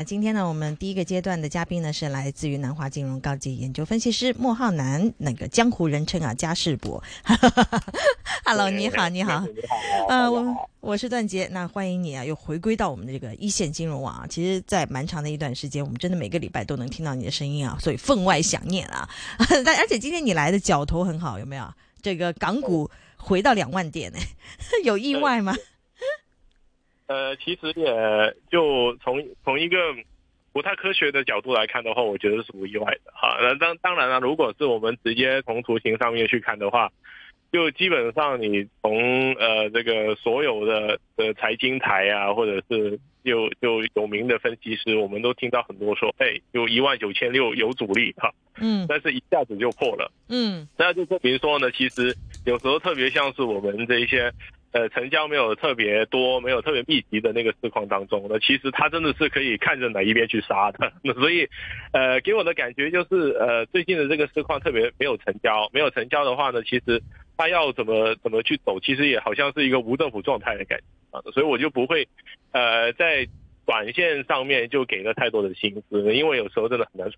那今天呢，我们第一个阶段的嘉宾呢是来自于南华金融高级研究分析师莫浩南，那个江湖人称啊嘉世博。Hello，你好，你好，呃，我我是段杰，那欢迎你啊，又回归到我们的这个一线金融网啊。其实，在蛮长的一段时间，我们真的每个礼拜都能听到你的声音啊，所以分外想念啊。但而且今天你来的脚头很好，有没有？这个港股回到两万点呢，有意外吗？呃，其实也就从从一个不太科学的角度来看的话，我觉得是不意外的哈。那当当然了，如果是我们直接从图形上面去看的话，就基本上你从呃这个所有的的财经台啊，或者是就就有名的分析师，我们都听到很多说，哎，有一万九千六有阻力哈。嗯。但是一下子就破了。嗯。那就证明说呢，其实有时候特别像是我们这一些。呃，成交没有特别多，没有特别密集的那个市况当中，那其实它真的是可以看着哪一边去杀的。那所以，呃，给我的感觉就是，呃，最近的这个市况特别没有成交，没有成交的话呢，其实它要怎么怎么去走，其实也好像是一个无政府状态的感觉啊。所以我就不会，呃，在短线上面就给了太多的心思，因为有时候真的很难。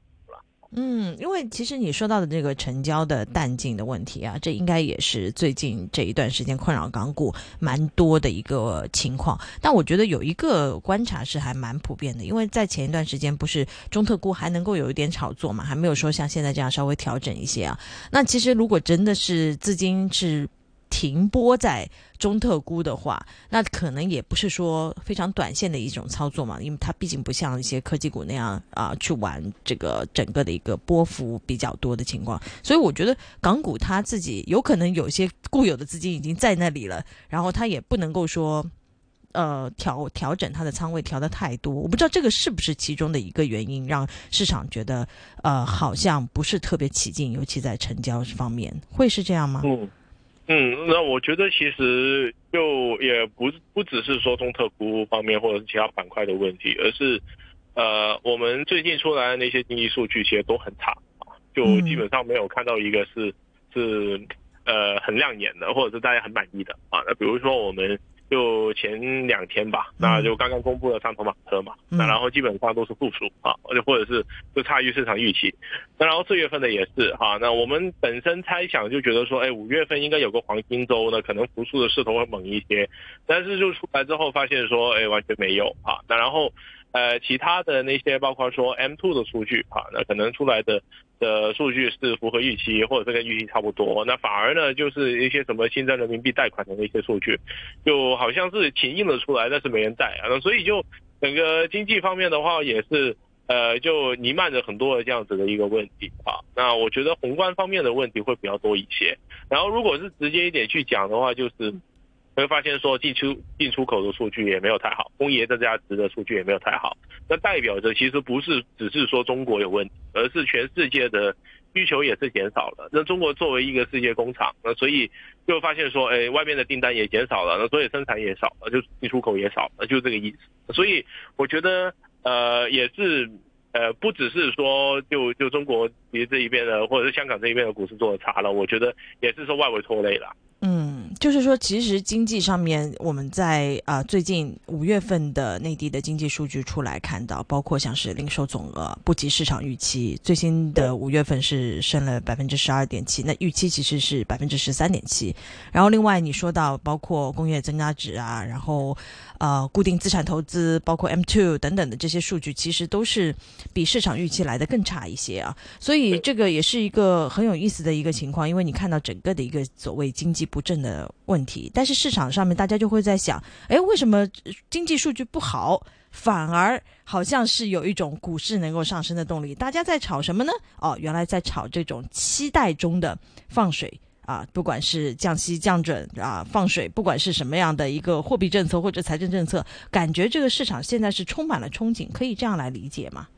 嗯，因为其实你说到的这个成交的淡静的问题啊，这应该也是最近这一段时间困扰港股蛮多的一个情况。但我觉得有一个观察是还蛮普遍的，因为在前一段时间不是中特估还能够有一点炒作嘛，还没有说像现在这样稍微调整一些啊。那其实如果真的是资金是。停播在中特估的话，那可能也不是说非常短线的一种操作嘛，因为它毕竟不像一些科技股那样啊，去玩这个整个的一个波幅比较多的情况。所以我觉得港股它自己有可能有些固有的资金已经在那里了，然后它也不能够说呃调调整它的仓位调的太多。我不知道这个是不是其中的一个原因，让市场觉得呃好像不是特别起劲，尤其在成交方面，会是这样吗？嗯。嗯，那我觉得其实就也不不只是说中特估方面或者是其他板块的问题，而是，呃，我们最近出来的那些经济数据其实都很差啊，就基本上没有看到一个是是呃很亮眼的，或者是大家很满意的啊。那比如说我们。就前两天吧，那就刚刚公布了三头马车嘛，那然后基本上都是负数啊，而且或者是就差于市场预期。那然后四月份的也是哈，那我们本身猜想就觉得说，哎，五月份应该有个黄金周呢，可能复数的势头会猛一些，但是就出来之后发现说，哎，完全没有啊。那然后呃，其他的那些包括说 M two 的数据啊，那可能出来的。的数据是符合预期，或者是跟预期差不多，那反而呢，就是一些什么新增人民币贷款的那些数据，就好像是请印了出来，但是没人贷啊，那所以就整个经济方面的话，也是呃，就弥漫着很多的这样子的一个问题啊。那我觉得宏观方面的问题会比较多一些，然后如果是直接一点去讲的话，就是。会发现说进出进出口的数据也没有太好，工业增加值的数据也没有太好，那代表着其实不是只是说中国有问题，而是全世界的需求也是减少了。那中国作为一个世界工厂，那所以就发现说，哎，外面的订单也减少了，那所以生产也少了，就进出口也少了，就这个意思。所以我觉得，呃，也是，呃，不只是说就就中国其实这一边的，或者是香港这一边的股市做的差了，我觉得也是说外围拖累了。嗯，就是说，其实经济上面，我们在啊最近五月份的内地的经济数据出来看到，包括像是零售总额不及市场预期，最新的五月份是升了百分之十二点七，那预期其实是百分之十三点七。然后另外你说到包括工业增加值啊，然后呃固定资产投资，包括 M two 等等的这些数据，其实都是比市场预期来的更差一些啊。所以这个也是一个很有意思的一个情况，因为你看到整个的一个所谓经济。不振的问题，但是市场上面大家就会在想，哎，为什么经济数据不好，反而好像是有一种股市能够上升的动力？大家在炒什么呢？哦，原来在炒这种期待中的放水啊，不管是降息降准啊，放水，不管是什么样的一个货币政策或者财政政策，感觉这个市场现在是充满了憧憬，可以这样来理解吗？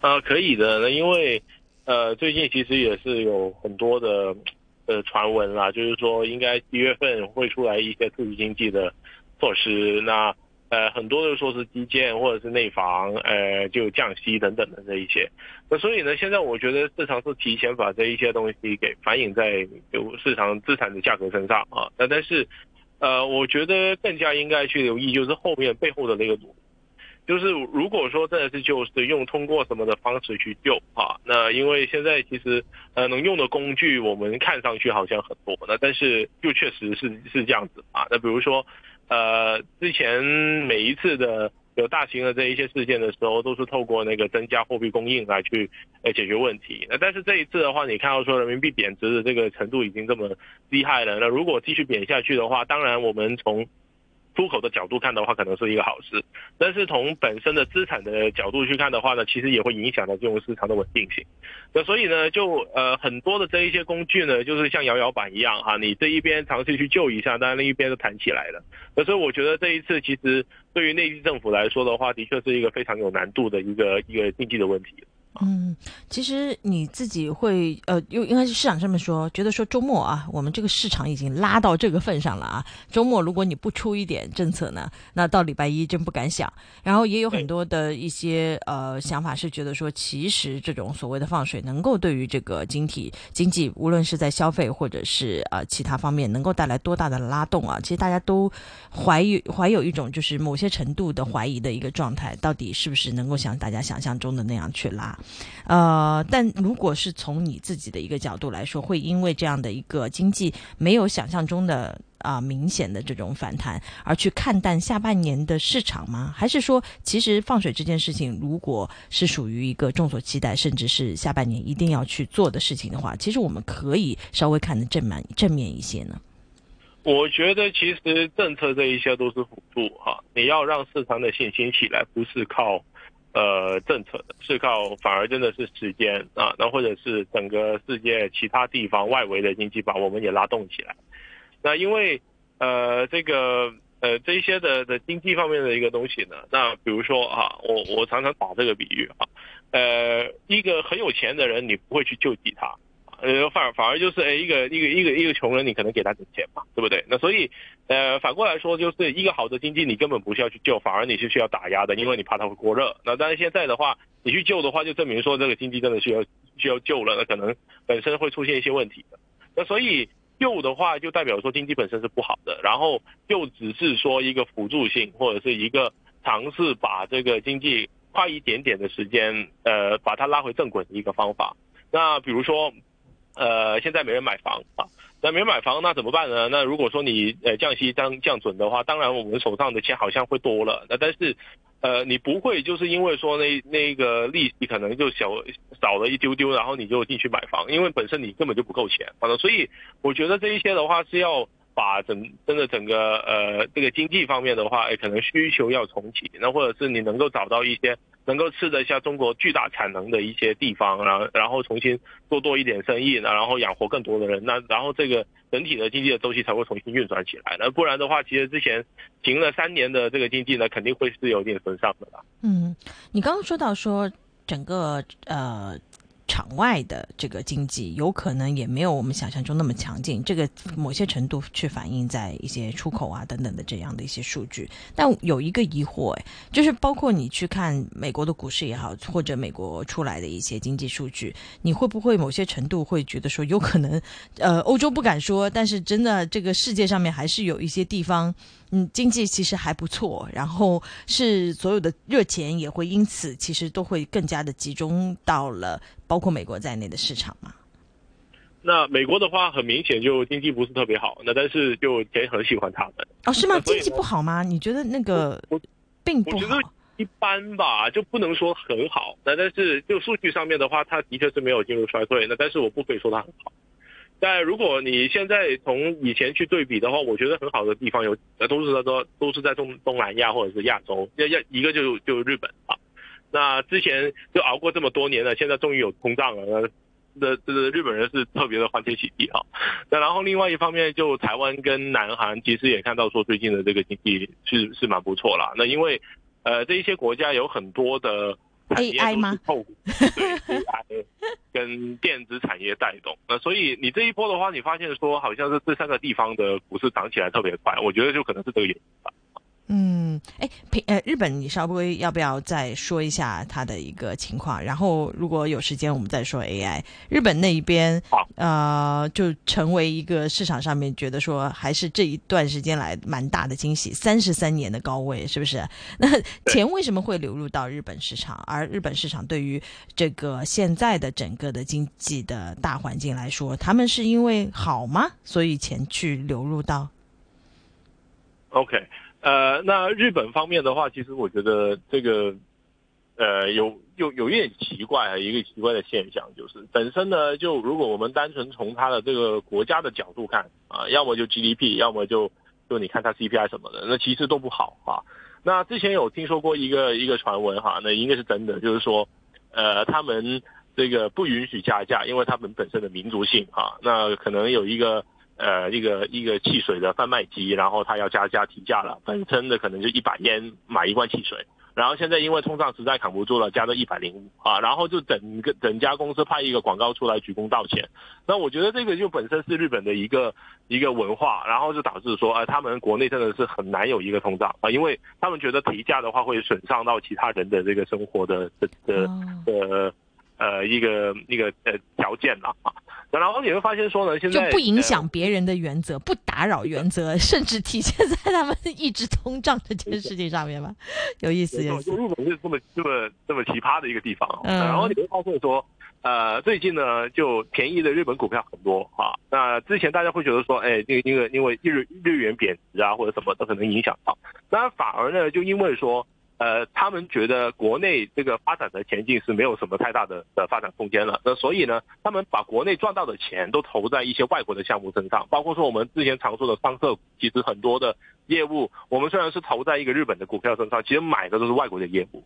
啊，可以的，那因为呃，最近其实也是有很多的。的传闻啦，就是说应该一月份会出来一些刺激经济的措施，那呃很多的说是基建或者是内房，呃就降息等等的这一些，那所以呢，现在我觉得市场是提前把这一些东西给反映在就市场资产的价格身上啊，那但是呃我觉得更加应该去留意就是后面背后的那个就是如果说真的是就是用通过什么的方式去救啊，那因为现在其实呃能用的工具我们看上去好像很多，那但是就确实是是这样子啊。那比如说呃之前每一次的有大型的这一些事件的时候，都是透过那个增加货币供应来去呃解决问题。那但是这一次的话，你看到说人民币贬值的这个程度已经这么厉害了，那如果继续贬下去的话，当然我们从出口的角度看的话，可能是一个好事，但是从本身的资产的角度去看的话呢，其实也会影响到金融市场的稳定性。那所以呢，就呃很多的这一些工具呢，就是像摇摇板一样哈，你这一边尝试去救一下，但另一边就弹起来了。那所以我觉得这一次其实对于内地政府来说的话，的确是一个非常有难度的一个一个经济的问题。嗯，其实你自己会呃，又应该是市场上面说，觉得说周末啊，我们这个市场已经拉到这个份上了啊。周末如果你不出一点政策呢，那到礼拜一真不敢想。然后也有很多的一些呃想法是觉得说，其实这种所谓的放水能够对于这个经体经济，无论是在消费或者是呃其他方面，能够带来多大的拉动啊？其实大家都怀疑怀有一种就是某些程度的怀疑的一个状态，到底是不是能够像大家想象中的那样去拉？呃，但如果是从你自己的一个角度来说，会因为这样的一个经济没有想象中的啊明显的这种反弹，而去看淡下半年的市场吗？还是说，其实放水这件事情，如果是属于一个众所期待，甚至是下半年一定要去做的事情的话，其实我们可以稍微看得正面正面一些呢？我觉得其实政策这一些都是辅助哈，你要让市场的信心起来，不是靠。呃，政策的是靠，反而真的是时间啊，那或者是整个世界其他地方外围的经济把我们也拉动起来。那因为呃，这个呃这些的的经济方面的一个东西呢，那比如说啊，我我常常打这个比喻啊，呃，一个很有钱的人，你不会去救济他。呃，反反而就是哎，一个一个一个一个穷人，你可能给他点钱嘛，对不对？那所以，呃，反过来说，就是一个好的经济，你根本不需要去救，反而你是需要打压的，因为你怕它会过热。那但是现在的话，你去救的话，就证明说这个经济真的需要需要救了，那可能本身会出现一些问题。那所以救的话，就代表说经济本身是不好的，然后就只是说一个辅助性或者是一个尝试把这个经济快一点点的时间，呃，把它拉回正轨的一个方法。那比如说。呃，现在没人买房啊，那没人买房，那怎么办呢？那如果说你呃降息降降准的话，当然我们手上的钱好像会多了。那但是，呃，你不会就是因为说那那个利息可能就小少了一丢丢，然后你就进去买房，因为本身你根本就不够钱。好的，所以我觉得这一些的话是要。把整真的整个呃这个经济方面的话，哎，可能需求要重启，那或者是你能够找到一些能够吃得下中国巨大产能的一些地方，然后然后重新做多一点生意，然后养活更多的人，那然后这个整体的经济的周期才会重新运转起来。那不然的话，其实之前停了三年的这个经济呢，肯定会是有点损伤的啦。嗯，你刚刚说到说整个呃。场外的这个经济有可能也没有我们想象中那么强劲，这个某些程度去反映在一些出口啊等等的这样的一些数据。但有一个疑惑，哎，就是包括你去看美国的股市也好，或者美国出来的一些经济数据，你会不会某些程度会觉得说，有可能，呃，欧洲不敢说，但是真的这个世界上面还是有一些地方。嗯，经济其实还不错，然后是所有的热钱也会因此其实都会更加的集中到了包括美国在内的市场嘛。那美国的话，很明显就经济不是特别好，那但是就钱很喜欢他们。哦，是吗？经济不好吗？你觉得那个并不好？一般吧，就不能说很好。那但是就数据上面的话，它的确是没有进入衰退。那但是我不可以说它很好。但如果你现在从以前去对比的话，我觉得很好的地方有，呃，都是在说都是在东东南亚或者是亚洲，要要一个就就日本啊。那之前就熬过这么多年了，现在终于有通胀了，那这个日本人是特别的欢天喜地哈。那然后另外一方面，就台湾跟南韩其实也看到说最近的这个经济是是蛮不错啦。那因为呃这一些国家有很多的。AI 吗？对，AI 跟电子产业带动，那所以你这一波的话，你发现说好像是这三个地方的股市涨起来特别快，我觉得就可能是这个原因吧。嗯，哎，平呃，日本，你稍微要不要再说一下它的一个情况？然后如果有时间，我们再说 AI。日本那一边，呃，就成为一个市场上面觉得说，还是这一段时间来蛮大的惊喜，三十三年的高位，是不是？那钱为什么会流入到日本市场？而日本市场对于这个现在的整个的经济的大环境来说，他们是因为好吗？所以钱去流入到？OK。呃，那日本方面的话，其实我觉得这个，呃，有有有一点奇怪啊，一个奇怪的现象就是，本身呢，就如果我们单纯从它的这个国家的角度看啊，要么就 GDP，要么就就你看它 CPI 什么的，那其实都不好啊。那之前有听说过一个一个传闻哈，那应该是真的，就是说，呃，他们这个不允许加价，因为他们本身的民族性哈，那可能有一个。呃，一个一个汽水的贩卖机，然后他要加价提价了，本身的可能就一百烟买一罐汽水，然后现在因为通胀实在扛不住了，加到一百零五啊，然后就整个整家公司派一个广告出来鞠躬道歉。那我觉得这个就本身是日本的一个一个文化，然后就导致说，呃，他们国内真的是很难有一个通胀啊，因为他们觉得提价的话会损伤到其他人的这个生活的的的呃呃一个一个呃条件了啊。然后你会发现说呢，现在就不影响别人的原则，不打扰原则，甚至体现在他们一直通胀这件事情上面吧。有意思，有意思。日本是这么这么这么奇葩的一个地方。嗯。然后你会发现说，呃，最近呢，就便宜的日本股票很多啊。那之前大家会觉得说，哎，那个因为因为日日元贬值啊，或者什么都可能影响到。那反而呢，就因为说。呃，他们觉得国内这个发展的前景是没有什么太大的的发展空间了，那所以呢，他们把国内赚到的钱都投在一些外国的项目身上，包括说我们之前常说的商社，其实很多的业务，我们虽然是投在一个日本的股票身上，其实买的都是外国的业务，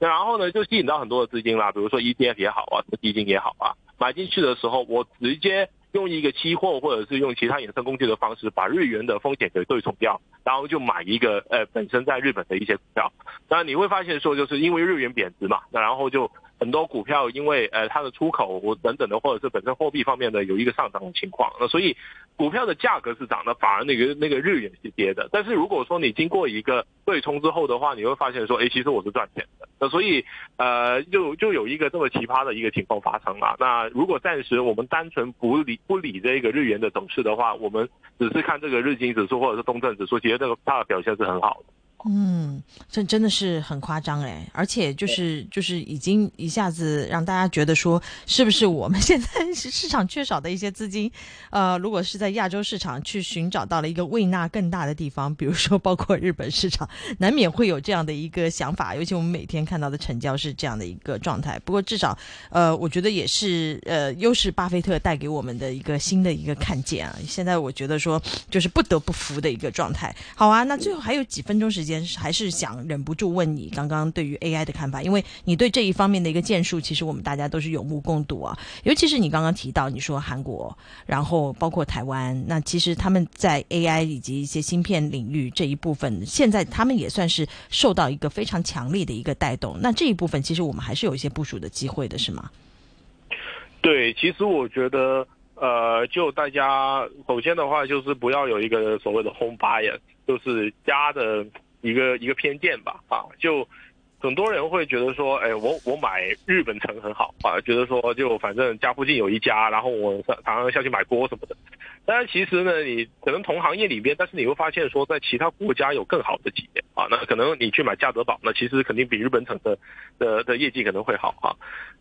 那然后呢，就吸引到很多的资金啦，比如说 ETF 也好啊，什么基金也好啊，买进去的时候，我直接。用一个期货或者是用其他衍生工具的方式，把日元的风险给对冲掉，然后就买一个呃本身在日本的一些股票。那你会发现说，就是因为日元贬值嘛，那然后就。很多股票因为呃它的出口等等的，或者是本身货币方面的有一个上涨的情况，那所以股票的价格是涨的，反而那个那个日元是跌的。但是如果说你经过一个对冲之后的话，你会发现说，哎，其实我是赚钱的。那所以呃就就有一个这么奇葩的一个情况发生了。那如果暂时我们单纯不理不理这个日元的走势的话，我们只是看这个日经指数或者是东证指数，其实这个它的表现是很好的。嗯，这真的是很夸张哎，而且就是就是已经一下子让大家觉得说，是不是我们现在是市场缺少的一些资金，呃，如果是在亚洲市场去寻找到了一个胃纳更大的地方，比如说包括日本市场，难免会有这样的一个想法。尤其我们每天看到的成交是这样的一个状态。不过至少，呃，我觉得也是呃，又是巴菲特带给我们的一个新的一个看见啊。现在我觉得说，就是不得不服的一个状态。好啊，那最后还有几分钟时间。还是想忍不住问你刚刚对于 AI 的看法，因为你对这一方面的一个建树，其实我们大家都是有目共睹啊。尤其是你刚刚提到，你说韩国，然后包括台湾，那其实他们在 AI 以及一些芯片领域这一部分，现在他们也算是受到一个非常强力的一个带动。那这一部分其实我们还是有一些部署的机会的，是吗？对，其实我觉得，呃，就大家首先的话，就是不要有一个所谓的 home bias，就是家的。一个一个偏见吧，啊，就很多人会觉得说，哎，我我买日本城很好啊，觉得说就反正家附近有一家，然后我常常下去买锅什么的。但是其实呢，你可能同行业里边，但是你会发现说，在其他国家有更好的企业啊，那可能你去买价德宝，那其实肯定比日本城的的的业绩可能会好啊。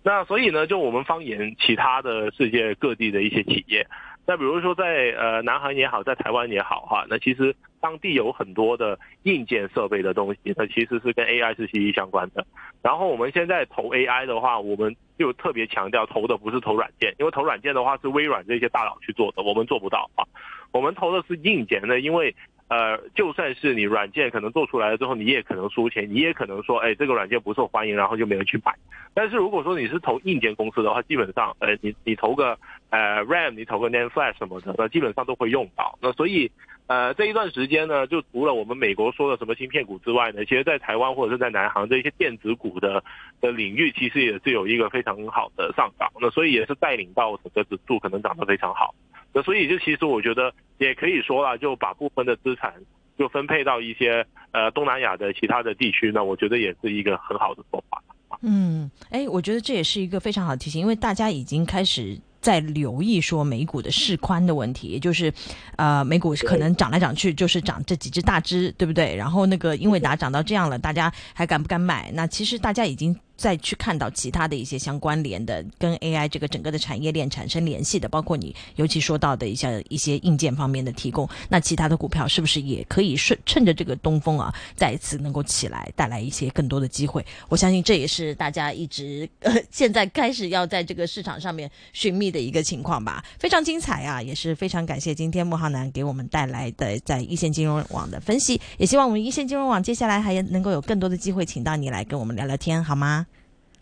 那所以呢，就我们方言其他的世界各地的一些企业。那比如说在呃南韩也好，在台湾也好哈，那其实当地有很多的硬件设备的东西，那其实是跟 AI 是息息相关的。然后我们现在投 AI 的话，我们就特别强调投的不是投软件，因为投软件的话是微软这些大佬去做的，我们做不到啊。我们投的是硬件的，因为。呃，就算是你软件可能做出来了之后，你也可能输钱，你也可能说，哎，这个软件不受欢迎，然后就没人去买。但是如果说你是投硬件公司的话，基本上，呃，你你投个呃 RAM，你投个 NAND Flash 什么的，那基本上都会用到。那所以，呃，这一段时间呢，就除了我们美国说的什么芯片股之外呢，其实在台湾或者是在南航这些电子股的的领域，其实也是有一个非常好的上涨。那所以也是带领到整个指数可能涨得非常好。那所以就其实我觉得也可以说啊，就把部分的资产就分配到一些呃东南亚的其他的地区，那我觉得也是一个很好的做法。嗯，哎，我觉得这也是一个非常好的提醒，因为大家已经开始。在留意说美股的市宽的问题，也就是，呃，美股可能涨来涨去就是涨这几只大只，对不对？然后那个英伟达涨到这样了，大家还敢不敢买？那其实大家已经。再去看到其他的一些相关联的，跟 AI 这个整个的产业链产生联系的，包括你尤其说到的一些一些硬件方面的提供，那其他的股票是不是也可以顺趁着这个东风啊，再一次能够起来，带来一些更多的机会？我相信这也是大家一直呃现在开始要在这个市场上面寻觅的一个情况吧。非常精彩啊，也是非常感谢今天穆浩南给我们带来的在一线金融网的分析，也希望我们一线金融网接下来还能够有更多的机会，请到你来跟我们聊聊天，好吗？